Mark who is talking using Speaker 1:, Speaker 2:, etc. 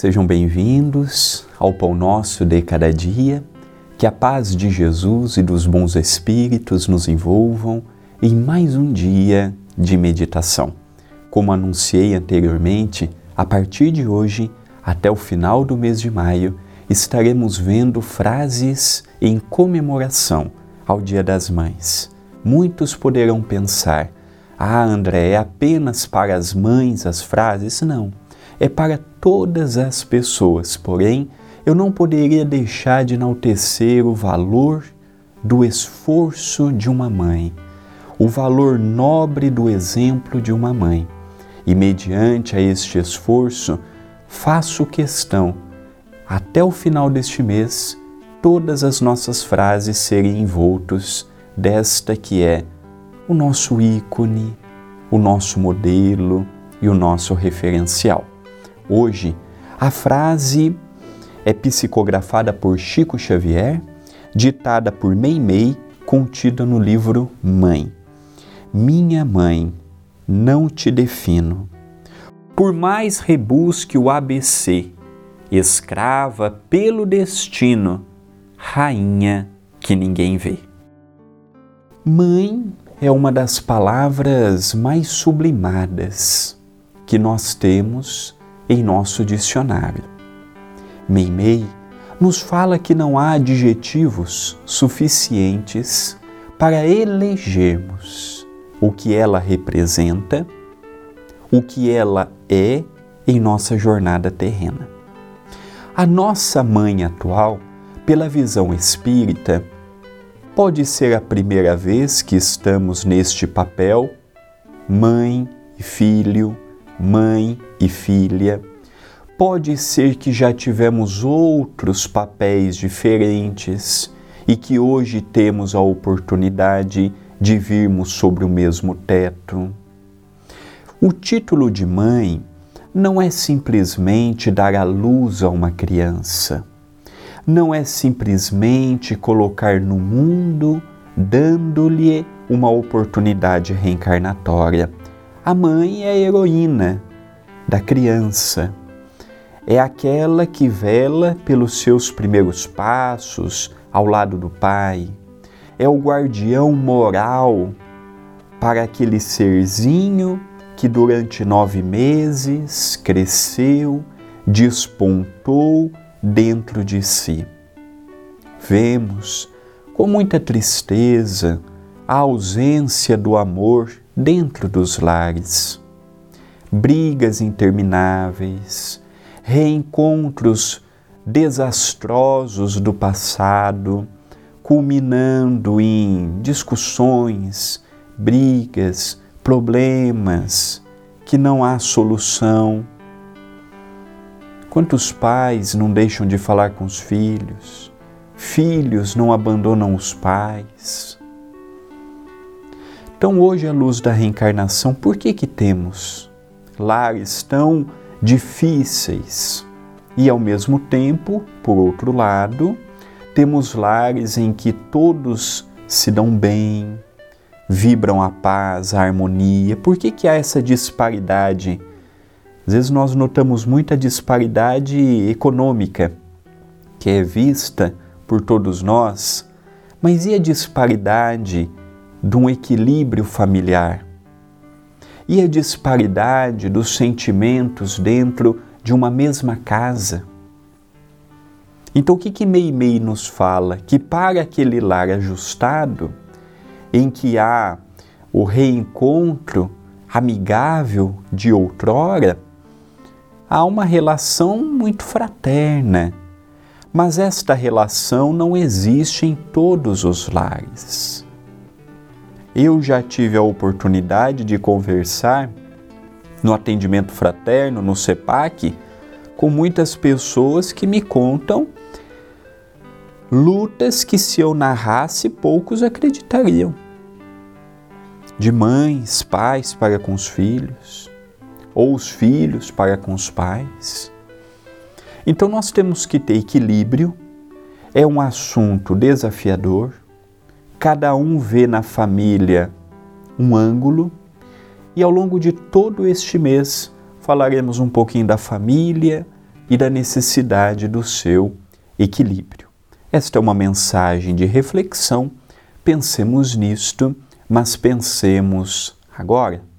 Speaker 1: Sejam bem-vindos ao Pão Nosso de Cada Dia. Que a paz de Jesus e dos bons Espíritos nos envolvam em mais um dia de meditação. Como anunciei anteriormente, a partir de hoje, até o final do mês de maio, estaremos vendo frases em comemoração ao Dia das Mães. Muitos poderão pensar: ah, André, é apenas para as mães as frases? Não, é para todas as pessoas. Porém, eu não poderia deixar de enaltecer o valor do esforço de uma mãe, o valor nobre do exemplo de uma mãe. E mediante a este esforço, faço questão, até o final deste mês, todas as nossas frases serem envoltos desta que é o nosso ícone, o nosso modelo e o nosso referencial. Hoje, a frase é psicografada por Chico Xavier, ditada por Meimei, contida no livro Mãe. Minha mãe, não te defino. Por mais rebusque o ABC, escrava pelo destino, rainha que ninguém vê. Mãe é uma das palavras mais sublimadas que nós temos em nosso dicionário. Meimei nos fala que não há adjetivos suficientes para elegermos o que ela representa, o que ela é em nossa jornada terrena. A nossa mãe atual, pela visão espírita, pode ser a primeira vez que estamos neste papel, mãe e filho, mãe e filha, Pode ser que já tivemos outros papéis diferentes e que hoje temos a oportunidade de virmos sobre o mesmo teto. O título de mãe não é simplesmente dar a luz a uma criança, não é simplesmente colocar no mundo dando-lhe uma oportunidade reencarnatória. A mãe é a heroína da criança é aquela que vela pelos seus primeiros passos ao lado do Pai, é o guardião moral para aquele serzinho que durante nove meses cresceu, despontou dentro de si. Vemos com muita tristeza a ausência do amor dentro dos lares. Brigas intermináveis, reencontros desastrosos do passado, culminando em discussões, brigas, problemas que não há solução. Quantos pais não deixam de falar com os filhos? Filhos não abandonam os pais. Então, hoje, à luz da reencarnação, por que que temos lares tão difíceis. E ao mesmo tempo, por outro lado, temos lares em que todos se dão bem, vibram a paz, a harmonia. Por que, que há essa disparidade? Às vezes nós notamos muita disparidade econômica, que é vista por todos nós, mas e a disparidade de um equilíbrio familiar? e a disparidade dos sentimentos dentro de uma mesma casa. Então, o que, que Meimei nos fala? Que para aquele lar ajustado, em que há o reencontro amigável de outrora, há uma relação muito fraterna, mas esta relação não existe em todos os lares. Eu já tive a oportunidade de conversar no atendimento fraterno, no CEPAC, com muitas pessoas que me contam lutas que, se eu narrasse, poucos acreditariam. De mães, pais para com os filhos, ou os filhos para com os pais. Então nós temos que ter equilíbrio, é um assunto desafiador, Cada um vê na família um ângulo e ao longo de todo este mês falaremos um pouquinho da família e da necessidade do seu equilíbrio. Esta é uma mensagem de reflexão. Pensemos nisto, mas pensemos agora.